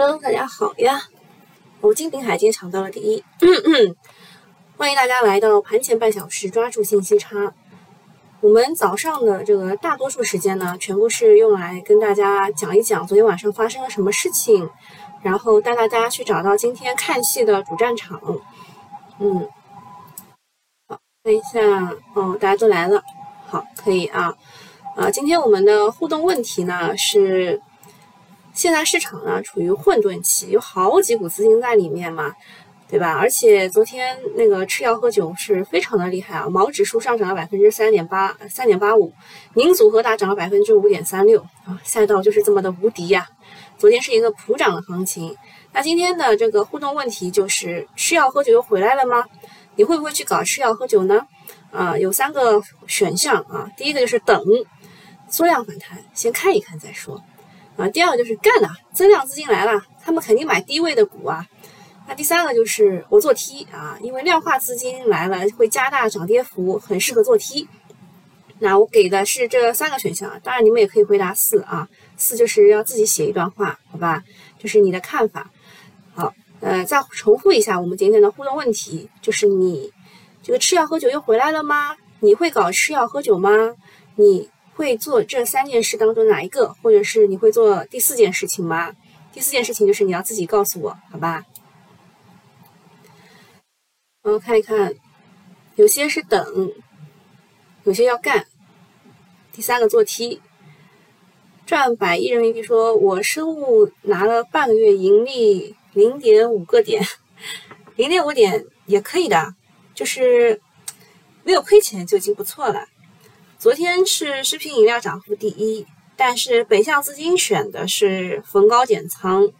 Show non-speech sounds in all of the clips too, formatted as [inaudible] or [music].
Hello，大家好呀！我金平海今天抢到了第一，欢迎大家来到盘前半小时，抓住信息差。我们早上的这个大多数时间呢，全部是用来跟大家讲一讲昨天晚上发生了什么事情，然后带大家去找到今天看戏的主战场。嗯，好，看一下哦，大家都来了，好，可以啊。啊，今天我们的互动问题呢是。现在市场呢处于混沌期，有好几股资金在里面嘛，对吧？而且昨天那个吃药喝酒是非常的厉害啊，毛指数上涨了百分之三点八，三点八五，宁组合大涨了百分之五点三六啊，赛道就是这么的无敌呀！昨天是一个普涨的行情，那今天的这个互动问题就是吃药喝酒又回来了吗？你会不会去搞吃药喝酒呢？啊，有三个选项啊，第一个就是等缩量反弹，先看一看再说。啊，第二个就是干呐，增量资金来了，他们肯定买低位的股啊。那第三个就是我做 T 啊，因为量化资金来了会加大涨跌幅，很适合做 T。那我给的是这三个选项，当然你们也可以回答四啊，四就是要自己写一段话，好吧？就是你的看法。好，呃，再重复一下我们今天的互动问题，就是你这个吃药喝酒又回来了吗？你会搞吃药喝酒吗？你？会做这三件事当中哪一个，或者是你会做第四件事情吗？第四件事情就是你要自己告诉我，好吧？嗯，看一看，有些是等，有些要干。第三个做 T，赚百亿人民币，说我生物拿了半个月盈利零点五个点，零点五点也可以的，就是没有亏钱就已经不错了。昨天是食品饮料涨幅第一，但是北向资金选的是逢高减仓。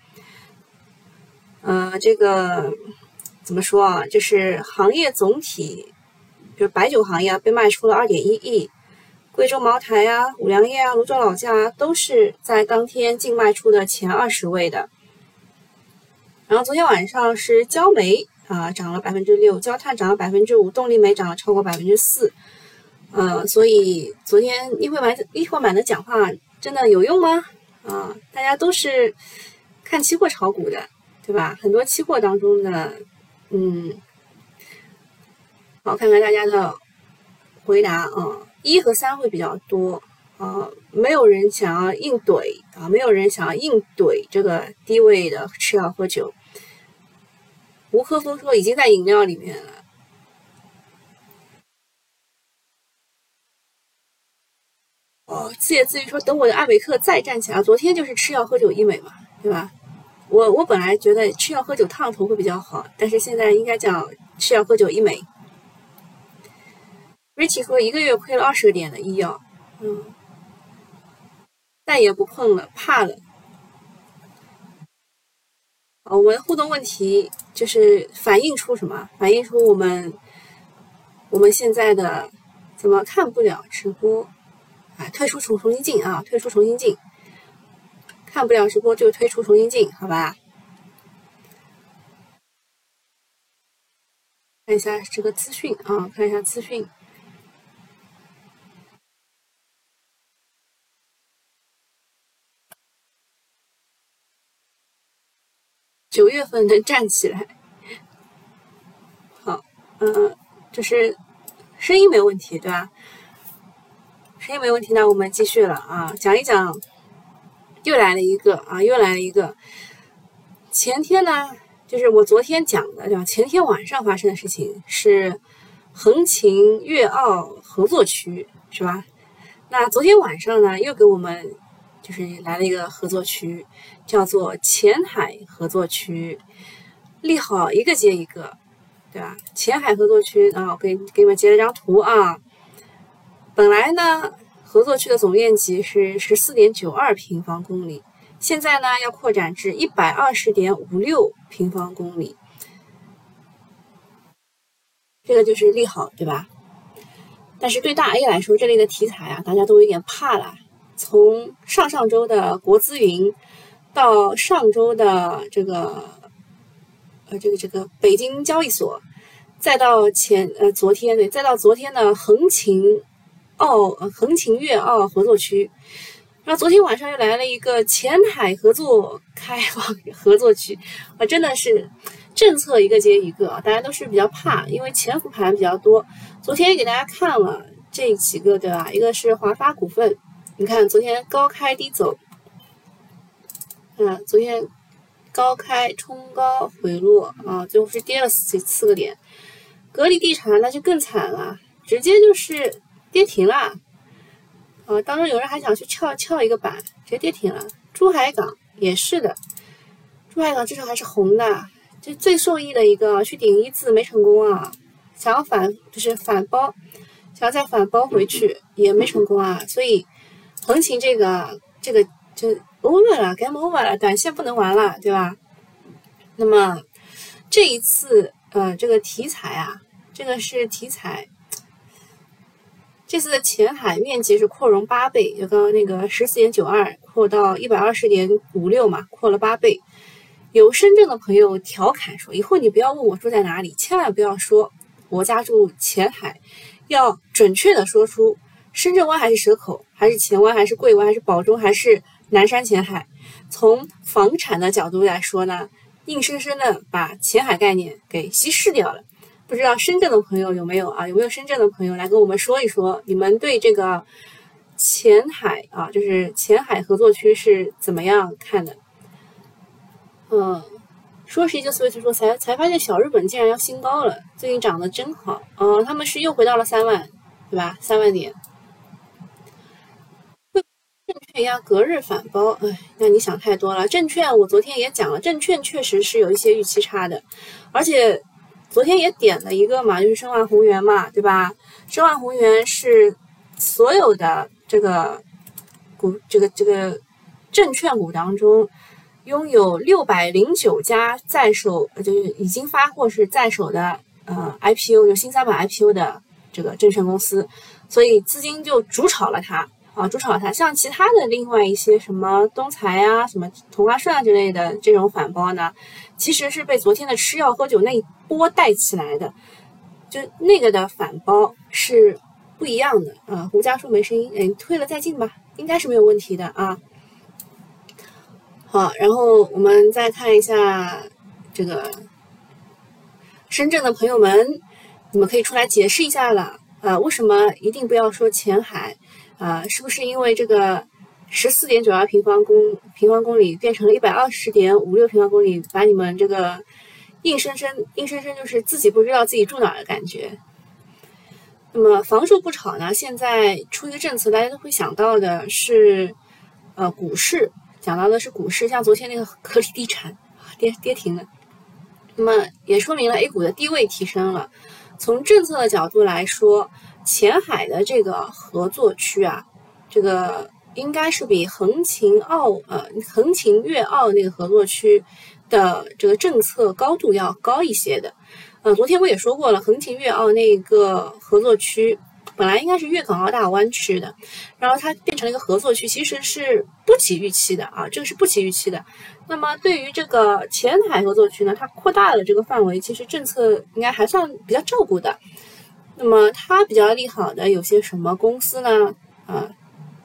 呃，这个怎么说啊？就是行业总体，就是白酒行业啊被卖出了二点一亿，贵州茅台啊、五粮液啊、泸州老窖啊都是在当天净卖出的前二十位的。然后昨天晚上是焦煤啊涨了百分之六，焦炭涨了百分之五，动力煤涨了超过百分之四。呃，所以昨天一会满一会满的讲话真的有用吗？啊，大家都是看期货炒股的，对吧？很多期货当中的，嗯，好，看看大家的回答啊，一和三会比较多啊，没有人想要硬怼啊，没有人想要硬怼这个低位的吃药喝酒。吴科峰说已经在饮料里面了。哦，自言自语说：“等我的艾维克再站起来。”昨天就是吃药喝酒医美嘛，对吧？我我本来觉得吃药喝酒烫头会比较好，但是现在应该叫吃药喝酒医美。Richie 说：“一个月亏了二十个点的医药，嗯，再也不碰了，怕了。”我们互动问题就是反映出什么？反映出我们我们现在的怎么看不了直播？啊，退出重重新进啊，退出重新进，看不了直播就退出重新进，好吧？看一下这个资讯啊，看一下资讯。九月份能站起来，好，嗯，就是声音没问题，对吧？声音没问题，那我们继续了啊，讲一讲，又来了一个啊，又来了一个。前天呢，就是我昨天讲的，对吧？前天晚上发生的事情是横琴粤澳合作区，是吧？那昨天晚上呢，又给我们就是来了一个合作区，叫做前海合作区，利好一个接一个，对吧？前海合作区啊，我给给你们截了张图啊。本来呢，合作区的总面积是十四点九二平方公里，现在呢要扩展至一百二十点五六平方公里，这个就是利好，对吧？但是对大 A 来说，这类的题材啊，大家都有点怕了。从上上周的国资云，到上周的这个呃这个这个北京交易所，再到前呃昨天对，再到昨天的横琴。澳横琴粤澳合作区，然后昨天晚上又来了一个前海合作开放合作区，啊，真的是政策一个接一个，大家都是比较怕，因为潜伏盘比较多。昨天也给大家看了这几个，对吧？一个是华发股份，你看昨天高开低走，嗯，昨天高开冲高回落啊，最后是跌了四四个点。格力地产那就更惨了，直接就是跌停了。呃，当中有人还想去撬撬一个板，直接跌停了。珠海港也是的，珠海港至少还是红的，就最受益的一个去顶一字没成功啊，想要反就是反包，想要再反包回去也没成功啊，所以横琴这个这个就 over 了，game over 了，短线不能玩了，对吧？那么这一次呃这个题材啊，这个是题材。这次的前海面积是扩容八倍，就刚刚那个十四点九二扩到一百二十点五六嘛，扩了八倍。有深圳的朋友调侃说：“以后你不要问我住在哪里，千万不要说我家住前海，要准确的说出深圳湾还是蛇口，还是前湾，还是桂湾，还是宝中，还是南山前海。从房产的角度来说呢，硬生生的把前海概念给稀释掉了。”不知道深圳的朋友有没有啊？有没有深圳的朋友来跟我们说一说，你们对这个前海啊，就是前海合作区是怎么样看的？嗯，说是一个思维说才才发现小日本竟然要新高了，最近涨得真好啊！他们是又回到了三万，对吧？三万点。证券压隔日反包，哎，那你想太多了。证券我昨天也讲了，证券确实是有一些预期差的，而且。昨天也点了一个嘛，就是申万宏源嘛，对吧？申万宏源是所有的这个股，这个这个证券股当中，拥有六百零九家在手，就是已经发货是在手的，呃，IPO 就新三板 IPO 的这个证券公司，所以资金就主炒了它。啊，主炒它，像其他的另外一些什么东财啊、什么同花顺啊之类的这种反包呢，其实是被昨天的吃药喝酒那一波带起来的，就那个的反包是不一样的啊。胡家说没声音，哎，退了再进吧，应该是没有问题的啊。好，然后我们再看一下这个深圳的朋友们，你们可以出来解释一下了啊，为什么一定不要说前海？啊，是不是因为这个十四点九二平方公平方公里变成了一百二十点五六平方公里，把你们这个硬生生硬生生就是自己不知道自己住哪儿的感觉？那么房住不炒呢？现在出一个政策，大家都会想到的是，呃，股市讲到的是股市，像昨天那个格力地产跌跌停了，那么也说明了 A 股的地位提升了。从政策的角度来说。前海的这个合作区啊，这个应该是比横琴澳呃横琴粤澳那个合作区的这个政策高度要高一些的。呃，昨天我也说过了，横琴粤澳那个合作区本来应该是粤港澳大湾区的，然后它变成了一个合作区，其实是不及预期的啊，这个是不及预期的。那么对于这个前海合作区呢，它扩大了这个范围，其实政策应该还算比较照顾的。那么它比较利好的有些什么公司呢？啊，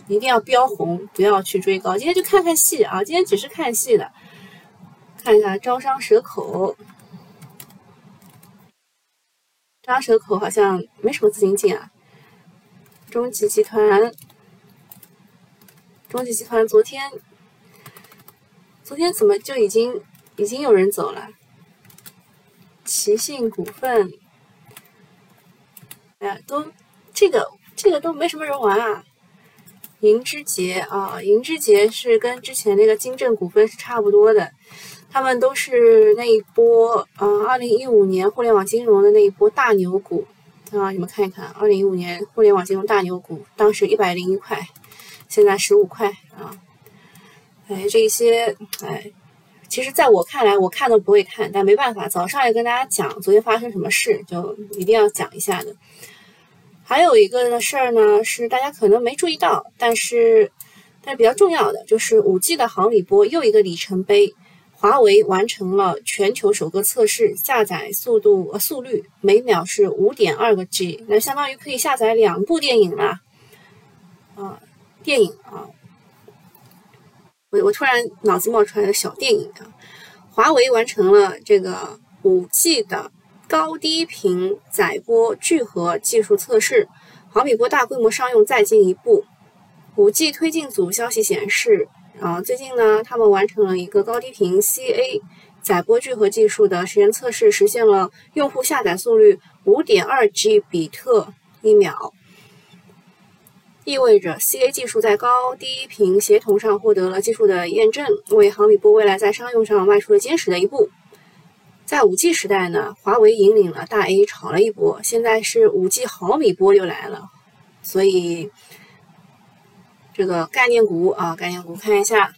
一定要标红，不要去追高。今天就看看戏啊，今天只是看戏的。看一下招商蛇口，招商蛇口好像没什么资金进啊。中集集团，中集集团昨天，昨天怎么就已经已经有人走了？奇信股份。哎，都这个这个都没什么人玩啊。银之杰啊，银之杰是跟之前那个金正股份是差不多的，他们都是那一波，嗯，二零一五年互联网金融的那一波大牛股啊。你们看一看，二零一五年互联网金融大牛股，当时一百零一块，现在十五块啊。哎，这些哎，其实在我看来，我看都不会看，但没办法，早上也跟大家讲昨天发生什么事，就一定要讲一下的。还有一个的事儿呢，是大家可能没注意到，但是但是比较重要的，就是五 G 的毫米波又一个里程碑，华为完成了全球首个测试，下载速度呃速率每秒是五点二个 G，那相当于可以下载两部电影了，啊，电影啊，我我突然脑子冒出来的小电影啊，华为完成了这个五 G 的高低频载波聚合技术测试，毫米波大规模商用再进一步。五 G 推进组消息显示，啊，最近呢，他们完成了一个高低频 CA 载波聚合技术的实验测试，实现了用户下载速率五点二 G 比特一秒，意味着 CA 技术在高低频协同上获得了技术的验证，为毫米波未来在商用上迈出了坚实的一步。在五 G 时代呢，华为引领了大 A 炒了一波，现在是五 G 毫米波又来了，所以。这个概念股啊，概念股看一下，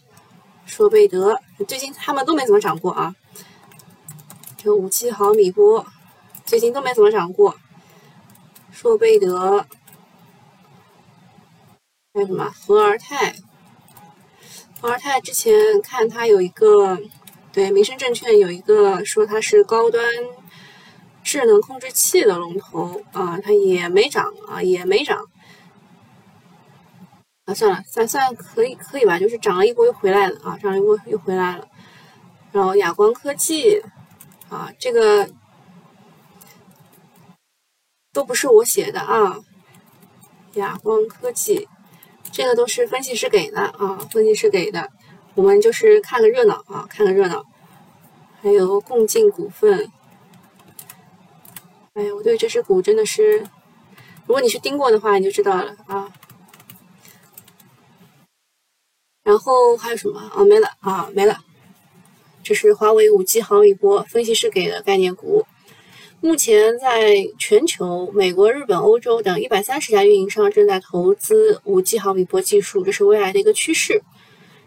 硕贝德最近他们都没怎么涨过啊。这五七毫米波最近都没怎么涨过。硕贝德还有什么和而泰？和而泰之前看它有一个，对民生证券有一个说它是高端智能控制器的龙头啊，它也没涨啊，也没涨。啊，算了，算算可以可以吧，就是涨了一波又回来了啊，涨了一波又回来了。然后亚光科技啊，这个都不是我写的啊。亚光科技，这个都是分析师给的啊，分析师给的，我们就是看个热闹啊，看个热闹。还有共进股份，哎呀，我对这只股真的是，如果你是盯过的话，你就知道了啊。然后还有什么啊？没了啊，没了。这是华为五 G 毫米波分析师给的概念股。目前在全球，美国、日本、欧洲等一百三十家运营商正在投资五 G 毫米波技术，这是未来的一个趋势。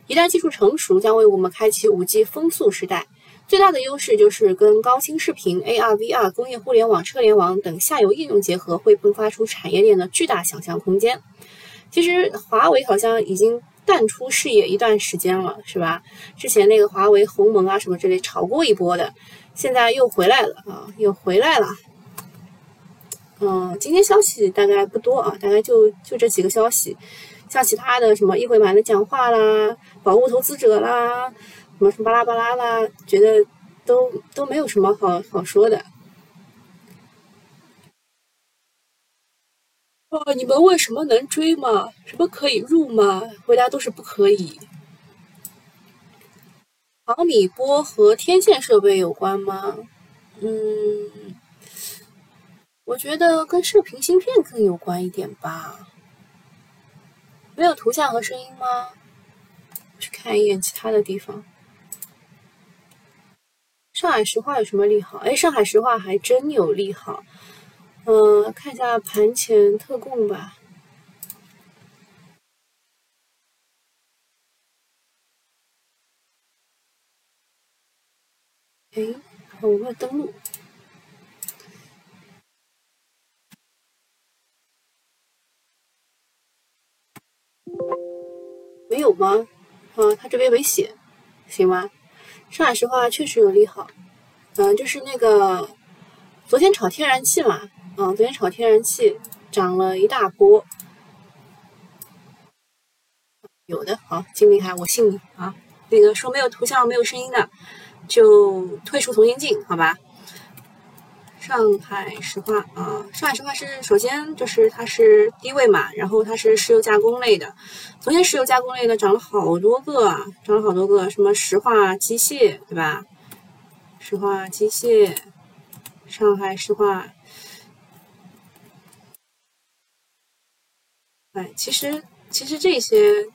一旦技术成熟，将为我们开启五 G 风速时代。最大的优势就是跟高清视频、AR、VR、工业互联网、车联网等下游应用结合，会迸发出产业链的巨大想象空间。其实华为好像已经。淡出视野一段时间了，是吧？之前那个华为鸿蒙啊什么之类炒过一波的，现在又回来了啊，又回来了。嗯，今天消息大概不多啊，大概就就这几个消息，像其他的什么议会版的讲话啦，保护投资者啦，什么什么巴拉巴拉啦，觉得都都没有什么好好说的。哦，你们问什么能追吗？什么可以入吗？回答都是不可以。毫米波和天线设备有关吗？嗯，我觉得跟射频芯片更有关一点吧。没有图像和声音吗？去看一眼其他的地方。上海石化有什么利好？哎，上海石化还真有利好。嗯，看一下盘前特供吧。哎，我没有登录，没有吗？啊，他这边没写，行吗？上海石化确实有利好，嗯，就是那个昨天炒天然气嘛。嗯，昨天炒天然气涨了一大波，有的好，金明海，我信你啊。那个说没有图像、没有声音的，就退出重新进，好吧？上海石化啊，上海石化是首先就是它是低位嘛，然后它是石油加工类的。昨天石油加工类的涨了好多个啊，涨了好多个，什么石化机械对吧？石化机械，上海石化。哎，其实其实这些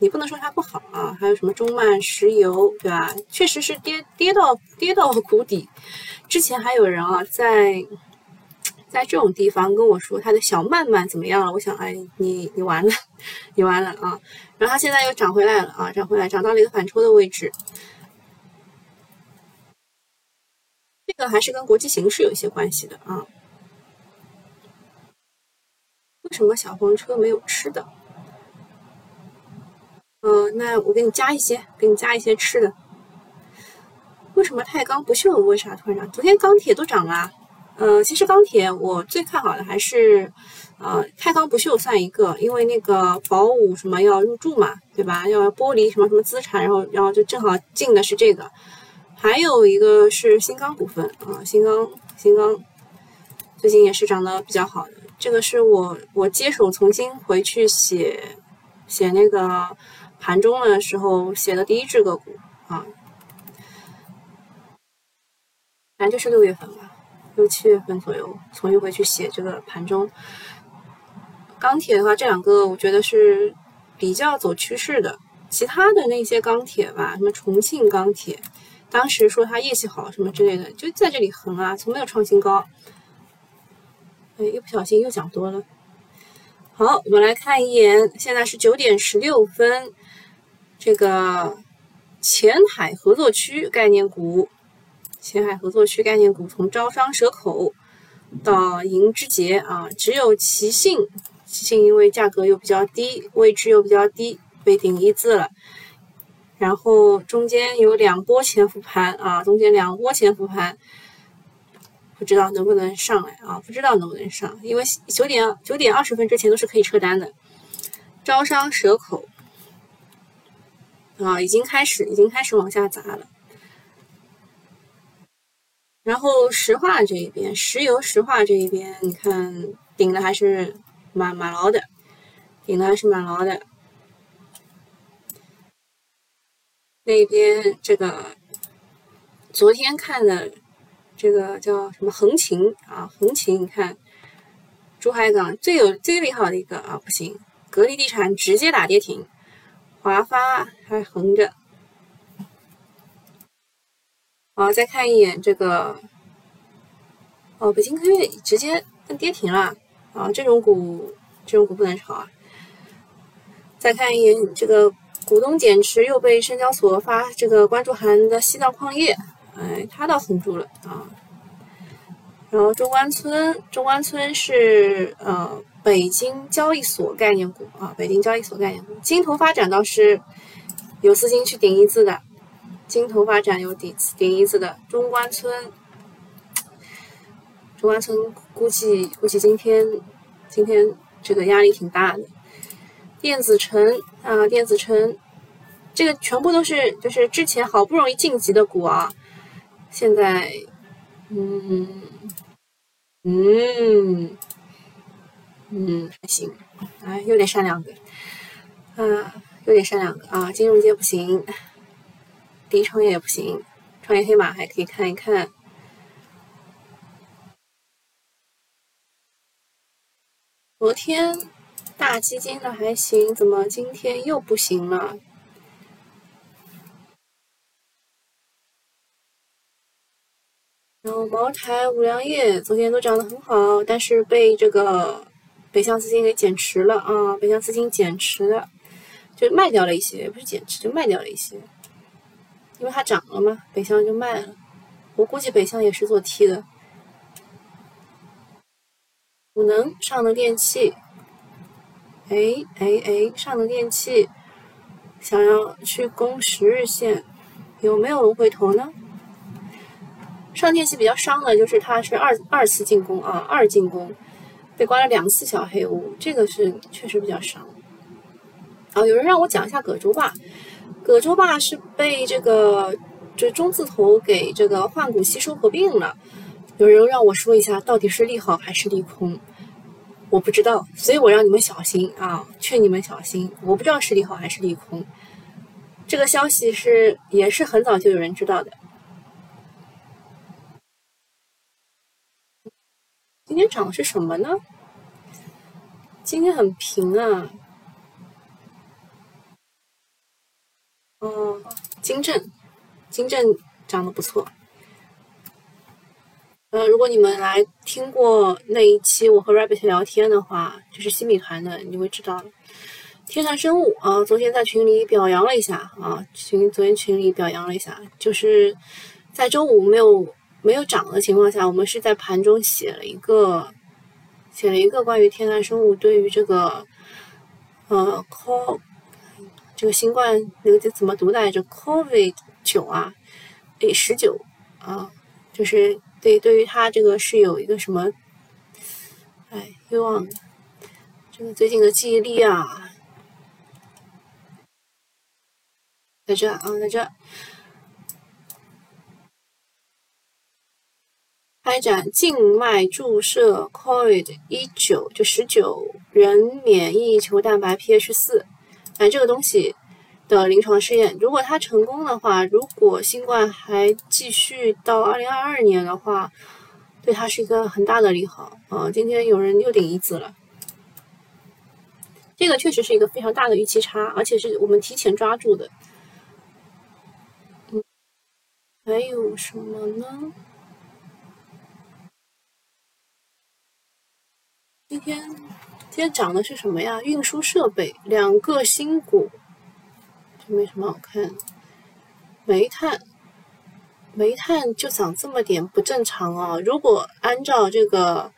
你不能说它不好啊，还有什么中曼石油，对吧？确实是跌跌到跌到谷底。之前还有人啊，在在这种地方跟我说他的小曼曼怎么样了？我想，哎，你你完了，你完了啊！然后它现在又涨回来了啊，涨回来，涨到了一个反抽的位置。这个还是跟国际形势有一些关系的啊。为什么小黄车没有吃的？嗯，那我给你加一些，给你加一些吃的。为什么钛钢不锈为啥突然涨？昨天钢铁都涨了，呃，其实钢铁我最看好的还是，呃，钛钢不锈算一个，因为那个宝武什么要入驻嘛，对吧？要剥离什么什么资产，然后然后就正好进的是这个。还有一个是新钢股份啊，新钢新钢最近也是涨得比较好的。这个是我我接手重新回去写写那个盘中的时候写的第一只个股啊，反正就是六月份吧。六七月份左右重新回去写这个盘中钢铁的话，这两个我觉得是比较走趋势的。其他的那些钢铁吧，什么重庆钢铁，当时说它业绩好什么之类的，就在这里横啊，从没有创新高。哎，一不小心又讲多了。好，我们来看一眼，现在是九点十六分，这个前海合作区概念股。前海合作区概念股从招商蛇口到银之杰啊，只有奇信，奇信因为价格又比较低，位置又比较低，被顶一字了。然后中间有两波前复盘啊，中间两波前复盘，不知道能不能上来啊？不知道能不能上，因为九点九点二十分之前都是可以撤单的。招商蛇口啊，已经开始，已经开始往下砸了。然后石化这一边，石油石化这一边，你看顶的还是蛮蛮牢的，顶的还是蛮牢的。那边这个昨天看的这个叫什么横琴啊？横琴，你看珠海港最有最利好的一个啊，不行，格力地产直接打跌停，华发还横着。好，再看一眼这个，哦，北京科悦直接跌停了啊！这种股，这种股不能炒啊！再看一眼这个股东减持又被深交所发这个关注函的西藏矿业，哎，它倒横住了啊！然后中关村，中关村是呃北京交易所概念股啊，北京交易所概念股，金投发展倒是有资金去顶一字的。金投发展有底子顶一字的中关村，中关村估计估计今天今天这个压力挺大的。电子城啊，电子城，这个全部都是就是之前好不容易晋级的股啊，现在嗯嗯嗯还行，哎有点善良的，啊有点善良的啊，金融街不行。第一创业也不行，创业黑马还可以看一看。昨天大基金的还行，怎么今天又不行了？然后茅台、五粮液昨天都涨得很好，但是被这个北向资金给减持了啊！北向资金减持了，就卖掉了一些，不是减持，就卖掉了一些。因为它涨了嘛，北向就卖了。我估计北向也是做 T 的。五能、上能电器，哎哎哎，上能电器想要去攻十日线，有没有龙回头呢？上电器比较伤的就是它是二二次进攻啊，二进攻被关了两次小黑屋，这个是确实比较伤。啊，有人让我讲一下葛洲坝。葛洲坝是被这个这中字头给这个换股吸收合并了。有人让我说一下，到底是利好还是利空？我不知道，所以我让你们小心啊，劝你们小心。我不知道是利好还是利空。这个消息是也是很早就有人知道的。今天涨的是什么呢？今天很平啊。哦，金正，金正长得不错。呃，如果你们来听过那一期我和 Rabbit 聊天的话，就是新米团的，你就会知道天上生物啊，昨天在群里表扬了一下啊，群昨天群里表扬了一下，就是在周五没有没有涨的情况下，我们是在盘中写了一个写了一个关于天上生物对于这个呃 call。这个新冠那个怎么读来着？Covid 九啊，诶，十九啊，就是对，对于它这个是有一个什么，哎，又忘了，这个最近的记忆力啊，在这啊，在这。开展静脉注射 COVID 一九就十九人免疫球蛋白 pH 四，哎，这个东西的临床试验，如果它成功的话，如果新冠还继续到二零二二年的话，对它是一个很大的利好啊！今天有人又顶一字了，这个确实是一个非常大的预期差，而且是我们提前抓住的。嗯，还有什么呢？今天今天涨的是什么呀？运输设备两个新股，这没什么好看。煤炭，煤炭就涨这么点，不正常啊！如果按照这个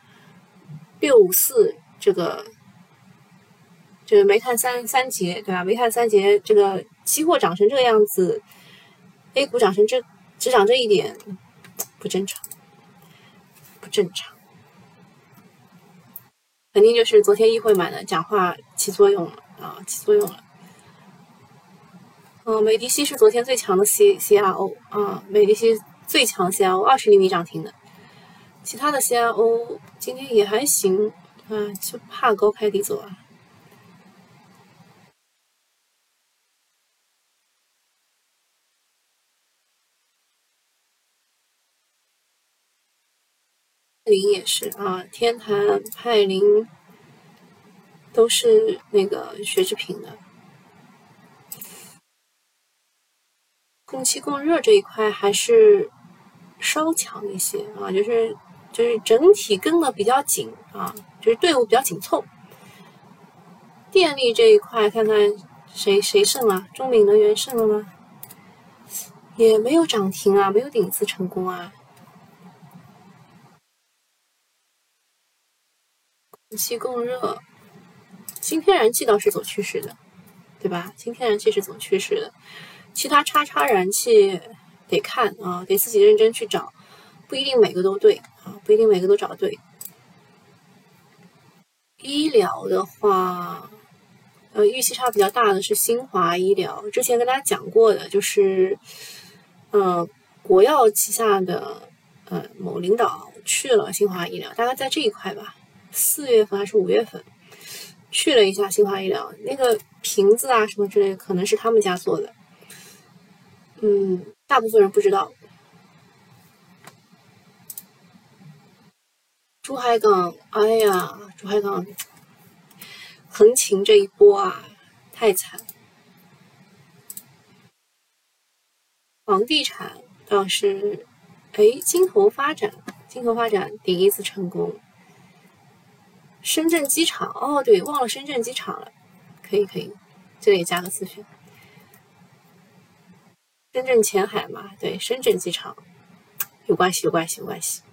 六五四这个，这个煤炭三三节对吧？煤炭三节这个期货涨成这个样子，A 股涨成这只涨这一点，不正常，不正常。肯定就是昨天议会买的讲话起作用了啊，起作用了。嗯，美迪西是昨天最强的 C C R O 啊，美迪西最强 C R O 二十厘米涨停的，其他的 C R O 今天也还行啊，就怕高开低走啊。林也是啊，天坛、派林都是那个学制品的。供气供热这一块还是稍强一些啊，就是就是整体跟的比较紧啊，就是队伍比较紧凑。电力这一块看看谁谁胜了？中闽能源胜了吗？也没有涨停啊，没有顶次成功啊。气供热，新天然气倒是走趋势的，对吧？新天然气是走趋势的，其他叉叉燃气得看啊，得自己认真去找，不一定每个都对啊，不一定每个都找对。医疗的话，呃，预期差比较大的是新华医疗，之前跟大家讲过的，就是，呃，国药旗下的呃某领导去了新华医疗，大概在这一块吧。四月份还是五月份，去了一下新华医疗，那个瓶子啊什么之类，可能是他们家做的。嗯，大部分人不知道。珠海港，哎呀，珠海港横琴这一波啊，太惨。房地产倒是，哎，金投发展，金投发展第一次成功。深圳机场哦，对，忘了深圳机场了，可以可以，这里加个咨询。深圳前海嘛，对，深圳机场有关系，有关系，有关系。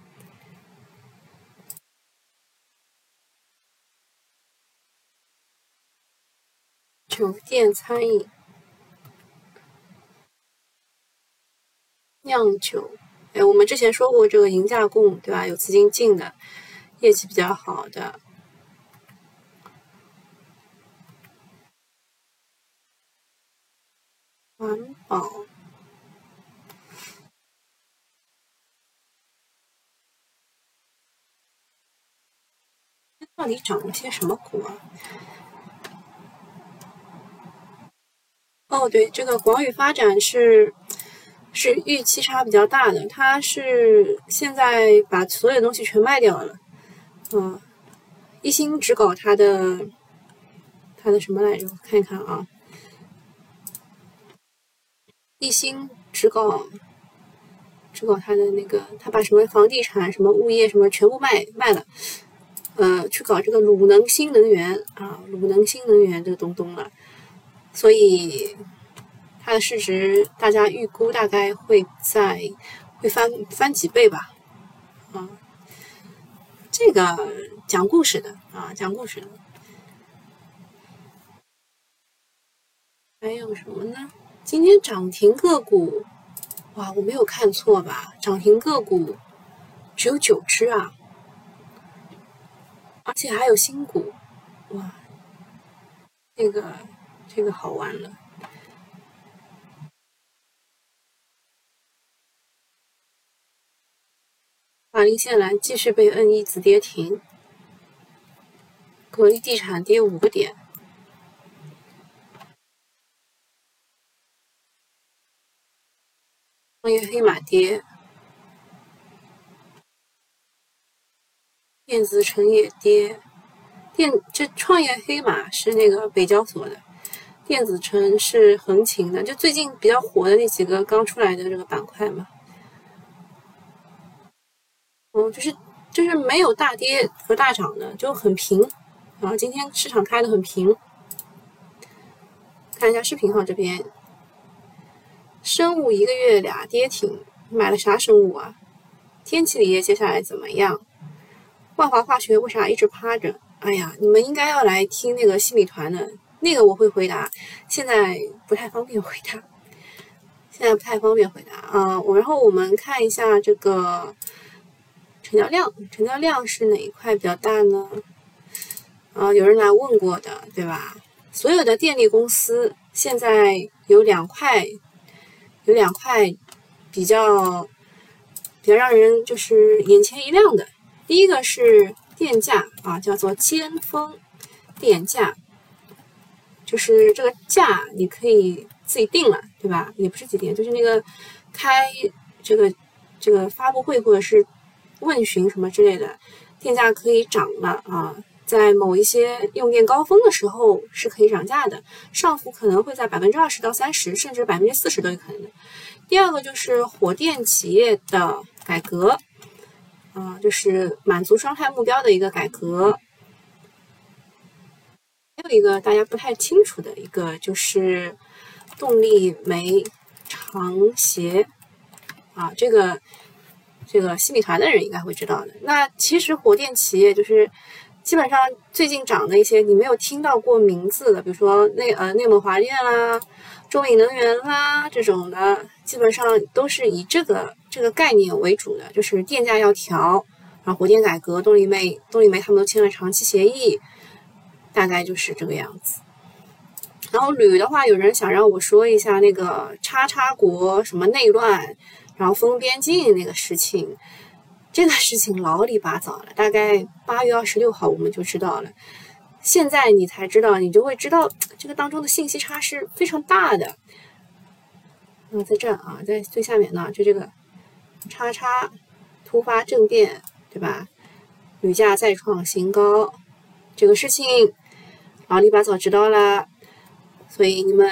酒店餐饮、酿酒，哎，我们之前说过这个银价供，对吧？有资金进的，业绩比较好的。环保，到底涨了些什么股啊？哦，对，这个广宇发展是是预期差比较大的，它是现在把所有东西全卖掉了，嗯，一心只搞它的它的什么来着？看一看啊。一心只搞，只搞他的那个，他把什么房地产、什么物业、什么全部卖卖了，呃，去搞这个鲁能新能源啊，鲁能新能源这个东东了，所以它的市值大家预估大概会在会翻翻几倍吧，啊，这个讲故事的啊，讲故事的，还有什么呢？今天涨停个股，哇，我没有看错吧？涨停个股只有九只啊，而且还有新股，哇，这个这个好玩了。法林线缆继续被 N 一子跌停，格力地产跌五个点。创业黑马跌，电子城也跌，电这创业黑马是那个北交所的，电子城是横琴的，就最近比较火的那几个刚出来的这个板块嘛。嗯，就是就是没有大跌和大涨的，就很平啊。今天市场开的很平，看一下视频号这边。生物一个月俩跌停，买了啥生物啊？天齐锂业接下来怎么样？万华化学为啥一直趴着？哎呀，你们应该要来听那个新米团的，那个我会回答，现在不太方便回答，现在不太方便回答啊。然后我们看一下这个成交量，成交量是哪一块比较大呢？啊，有人来问过的，对吧？所有的电力公司现在有两块。有两块比较比较让人就是眼前一亮的，第一个是电价啊，叫做尖峰电价，就是这个价你可以自己定了，对吧？也不是几点，就是那个开这个这个发布会或者是问询什么之类的，电价可以涨了啊。在某一些用电高峰的时候是可以涨价的，上浮可能会在百分之二十到三十，甚至百分之四十都有可能的。第二个就是火电企业的改革，啊，就是满足双碳目标的一个改革。还有一个大家不太清楚的一个就是动力煤长协，啊，这个这个新米团的人应该会知道的。那其实火电企业就是。基本上最近涨的一些你没有听到过名字的，比如说内呃内蒙华电啦、中影能源啦这种的，基本上都是以这个这个概念为主的，就是电价要调，然后火电改革、动力煤、动力煤他们都签了长期协议，大概就是这个样子。然后铝的话，有人想让我说一下那个叉叉国什么内乱，然后封边境那个事情。这个事情老里八早了，大概八月二十六号我们就知道了。现在你才知道，你就会知道这个当中的信息差是非常大的。啊，在这啊，在最下面呢，就这个叉叉突发政变，对吧？铝价再创新高，这个事情老里八早知道了，所以你们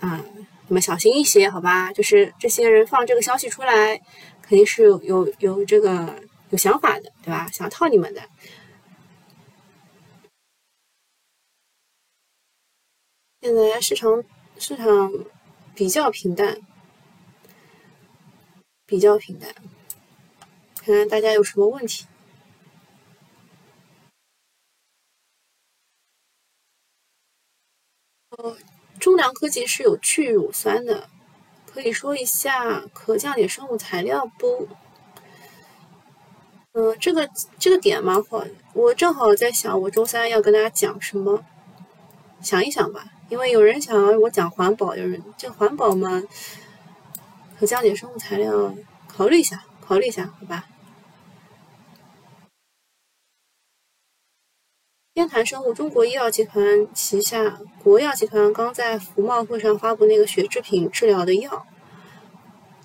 啊，你们小心一些，好吧？就是这些人放这个消息出来。肯定是有有有这个有想法的，对吧？想套你们的。现在市场市场比较平淡，比较平淡，看看大家有什么问题。哦，中粮科技是有去乳酸的。可以说一下可降解生物材料不？嗯，这个这个点蛮好，我正好在想，我周三要跟大家讲什么，想一想吧。因为有人想要我讲环保，有人这环保嘛，可降解生物材料，考虑一下，考虑一下，好吧。天坛生物中国医药集团旗下国药集团刚在福茂会上发布那个血制品治疗的药，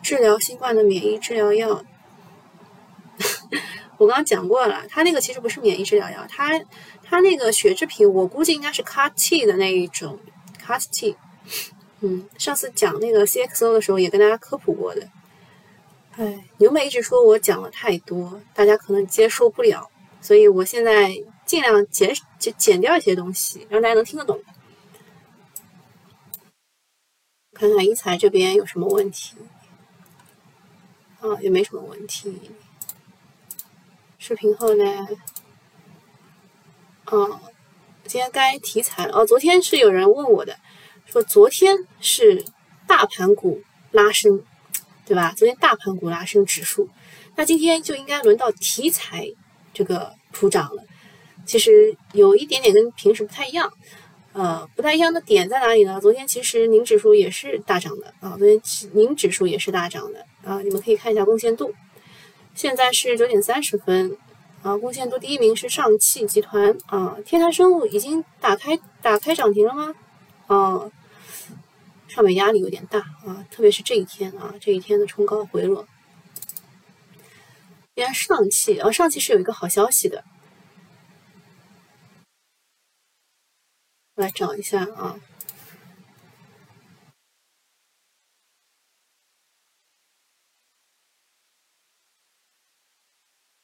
治疗新冠的免疫治疗药。[laughs] 我刚刚讲过了，它那个其实不是免疫治疗药，它它那个血制品我估计应该是 CAR T 的那一种 CAR T。嗯，上次讲那个 CXO 的时候也跟大家科普过的。哎，牛妹一直说我讲的太多，大家可能接受不了，所以我现在。尽量减减减掉一些东西，让大家能听得懂。看看一财这边有什么问题？啊，也没什么问题。视频号呢？哦，今天该题材了。哦，昨天是有人问我的，说昨天是大盘股拉升，对吧？昨天大盘股拉升指数。那今天就应该轮到题材这个普涨了。其实有一点点跟平时不太一样，呃，不太一样的点在哪里呢？昨天其实宁指数也是大涨的啊，昨天宁指数也是大涨的啊，你们可以看一下贡献度，现在是九点三十分啊，贡献度第一名是上汽集团啊，天坛生物已经打开打开涨停了吗？啊。上面压力有点大啊，特别是这一天啊，这一天的冲高回落。连上汽啊，上汽是有一个好消息的，来找一下啊。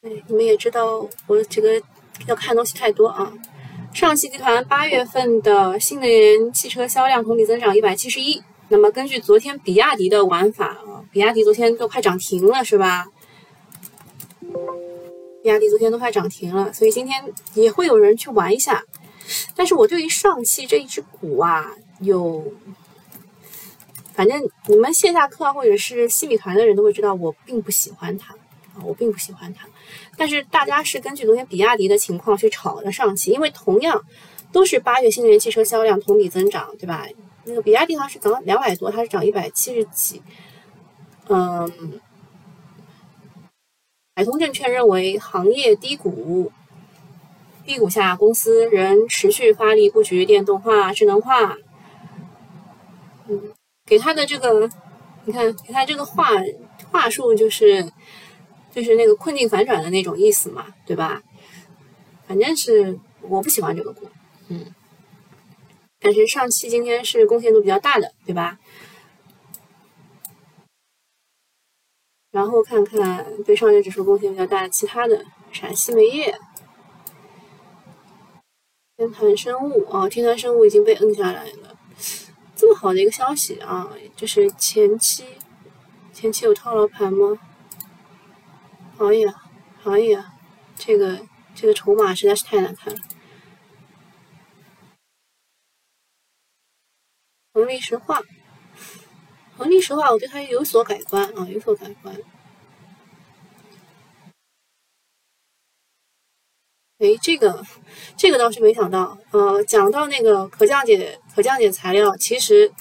哎，你们也知道我这个要看东西太多啊。上汽集团八月份的新能源汽车销量同比增长一百七十一。那么根据昨天比亚迪的玩法啊，比亚迪昨天都快涨停了，是吧？比亚迪昨天都快涨停了，所以今天也会有人去玩一下。但是我对于上汽这一只股啊，有，反正你们线下课或者是西米团的人都会知道，我并不喜欢它啊，我并不喜欢它。但是大家是根据昨天比亚迪的情况去炒的上汽，因为同样都是八月新能源汽车销量同比增长，对吧？那个比亚迪它是涨两百多，它是涨一百七十几。嗯，海通证券认为行业低谷，低谷下公司仍持续发力布局电动化、智能化。嗯，给他的这个，你看，给他这个话话术就是。就是那个困境反转的那种意思嘛，对吧？反正是我不喜欢这个股，嗯。但是上汽今天是贡献度比较大的，对吧？然后看看对上证指数贡献比较大的其他的，陕西煤业、天坛生物啊，天坛生物已经被摁下来了。这么好的一个消息啊，就是前期前期有套牢盘吗？哎呀，哎呀，这个这个筹码实在是太难看了。恒力石化，恒力石化，我对它有所改观啊，有所改观。哎，这个这个倒是没想到，呃，讲到那个可降解可降解材料，其实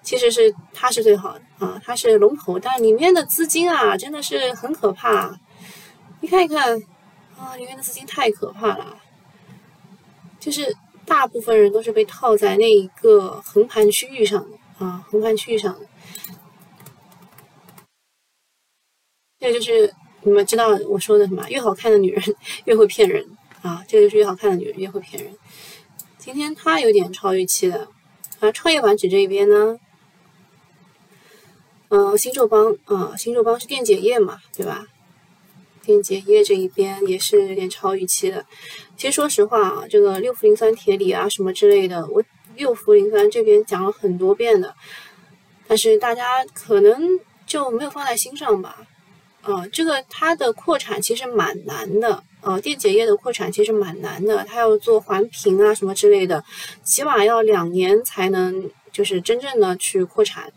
其实是它是最好的啊，它是龙头，但里面的资金啊，真的是很可怕。你看一看，啊，里面的资金太可怕了，就是大部分人都是被套在那一个横盘区域上的啊，横盘区域上的。这就是你们知道我说的什么？越好看的女人 [laughs] 越会骗人啊！这个就是越好看的女人越会骗人。今天它有点超预期的啊，创业板指这一边呢，嗯，新宙邦啊，新宙邦是电解液嘛，对吧？电解液这一边也是有点超预期的。其实说实话啊，这个六氟磷酸铁锂啊什么之类的，我六氟磷酸这边讲了很多遍的，但是大家可能就没有放在心上吧。啊，这个它的扩产其实蛮难的。呃，电解液的扩产其实蛮难的，它要做环评啊什么之类的，起码要两年才能就是真正的去扩产。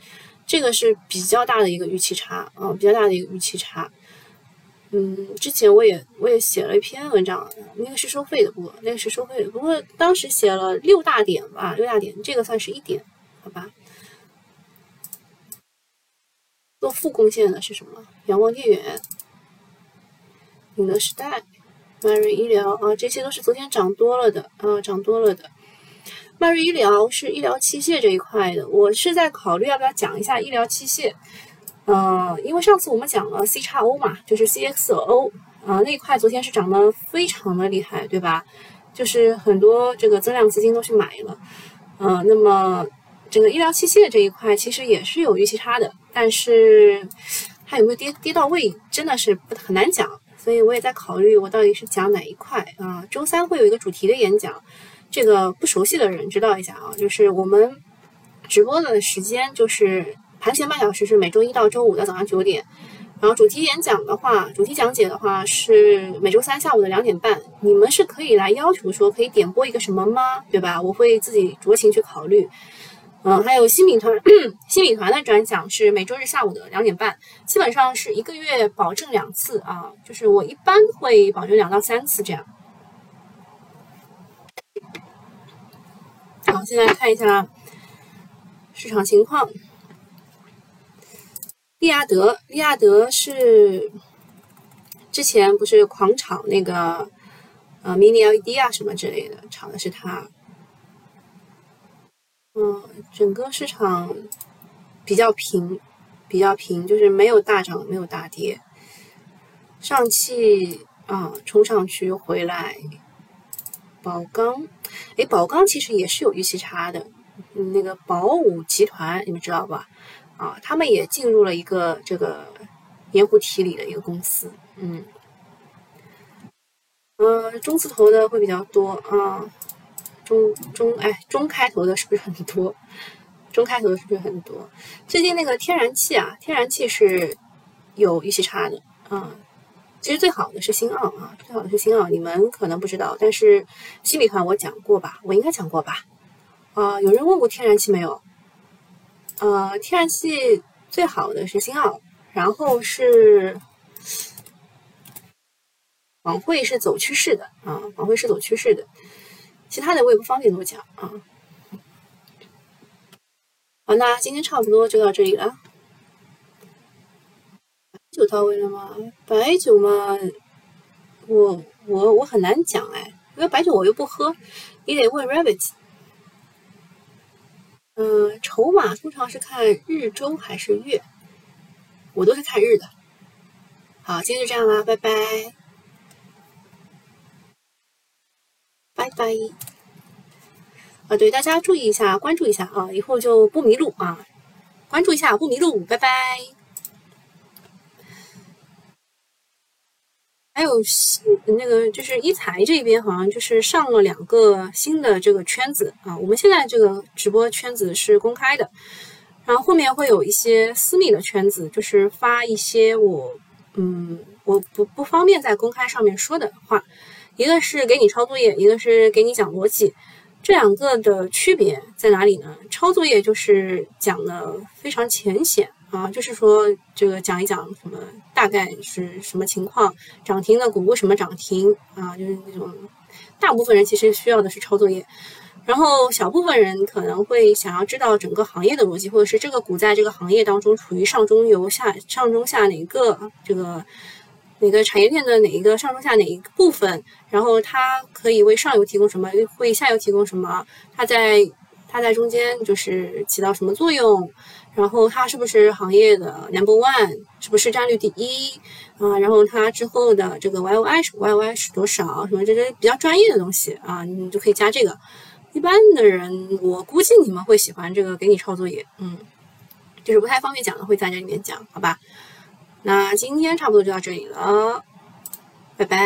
这个是比较大的一个预期差啊，比较大的一个预期差。嗯，之前我也我也写了一篇文章，那个是收费的，不那个是收费的，不过当时写了六大点吧，六大点，这个算是一点，好吧。做负贡献的是什么？阳光电源、宁德时代、迈瑞医疗啊，这些都是昨天涨多了的啊，涨多了的。迈瑞医疗是医疗器械这一块的，我是在考虑要不要讲一下医疗器械。呃，因为上次我们讲了 C 叉 O 嘛，就是 CXO 啊那一块，昨天是涨得非常的厉害，对吧？就是很多这个增量资金都去买了。呃，那么整个医疗器械这一块其实也是有预期差的，但是它有没有跌跌到位，真的是不很难讲。所以我也在考虑，我到底是讲哪一块啊？周三会有一个主题的演讲，这个不熟悉的人知道一下啊，就是我们直播的时间就是。盘前半小时是每周一到周五的早上九点，然后主题演讲的话，主题讲解的话是每周三下午的两点半。你们是可以来要求说可以点播一个什么吗？对吧？我会自己酌情去考虑。嗯，还有新品团，[clears throat] 新品团的专享是每周日下午的两点半，基本上是一个月保证两次啊，就是我一般会保证两到三次这样。好，现在看一下市场情况。利亚德，利亚德是之前不是狂炒那个呃 mini LED 啊什么之类的，炒的是它。嗯，整个市场比较平，比较平，就是没有大涨，没有大跌。上汽啊，冲上去回来。宝钢，哎，宝钢其实也是有预期差的。那个宝武集团，你们知道吧？啊，他们也进入了一个这个盐湖体里的一个公司。嗯，呃，中字头的会比较多啊。中中哎，中开头的是不是很多？中开头的是不是很多？最近那个天然气啊，天然气是有预期差的啊。其实最好的是新奥啊，最好的是新奥，你们可能不知道，但是新米团我讲过吧？我应该讲过吧？啊，有人问过天然气没有？呃，天然气最好的是新奥，然后是广汇是走趋势的啊，广汇是走趋势的。其他的我也不方便多讲啊。好，那今天差不多就到这里了。白酒到位了吗？白酒嘛，我我我很难讲哎，因为白酒我又不喝，你得问 Rabbit。嗯，筹码通常是看日周还是月？我都是看日的。好，今天就这样啦，拜拜。拜拜！啊，对，大家注意一下，关注一下啊，以后就不迷路啊。关注一下，不迷路，拜拜。还有那个就是一财这边好像就是上了两个新的这个圈子啊。我们现在这个直播圈子是公开的，然后后面会有一些私密的圈子，就是发一些我嗯我不不方便在公开上面说的话。一个是给你抄作业，一个是给你讲逻辑，这两个的区别在哪里呢？抄作业就是讲的非常浅显啊，就是说这个讲一讲什么大概是什么情况，涨停的股为什么涨停啊，就是那种大部分人其实需要的是抄作业，然后小部分人可能会想要知道整个行业的逻辑，或者是这个股在这个行业当中处于上中游下上中下哪个这个。哪个产业链的哪一个上中下哪一个部分，然后它可以为上游提供什么，为下游提供什么？它在它在中间就是起到什么作用？然后它是不是行业的 number one？是不是占率第一？啊，然后它之后的这个 Y O I 是 Y O I 是多少？什么这些比较专业的东西啊，你就可以加这个。一般的人，我估计你们会喜欢这个给你抄作业，嗯，就是不太方便讲的，会在这里面讲，好吧？那今天差不多就到这里了，拜拜。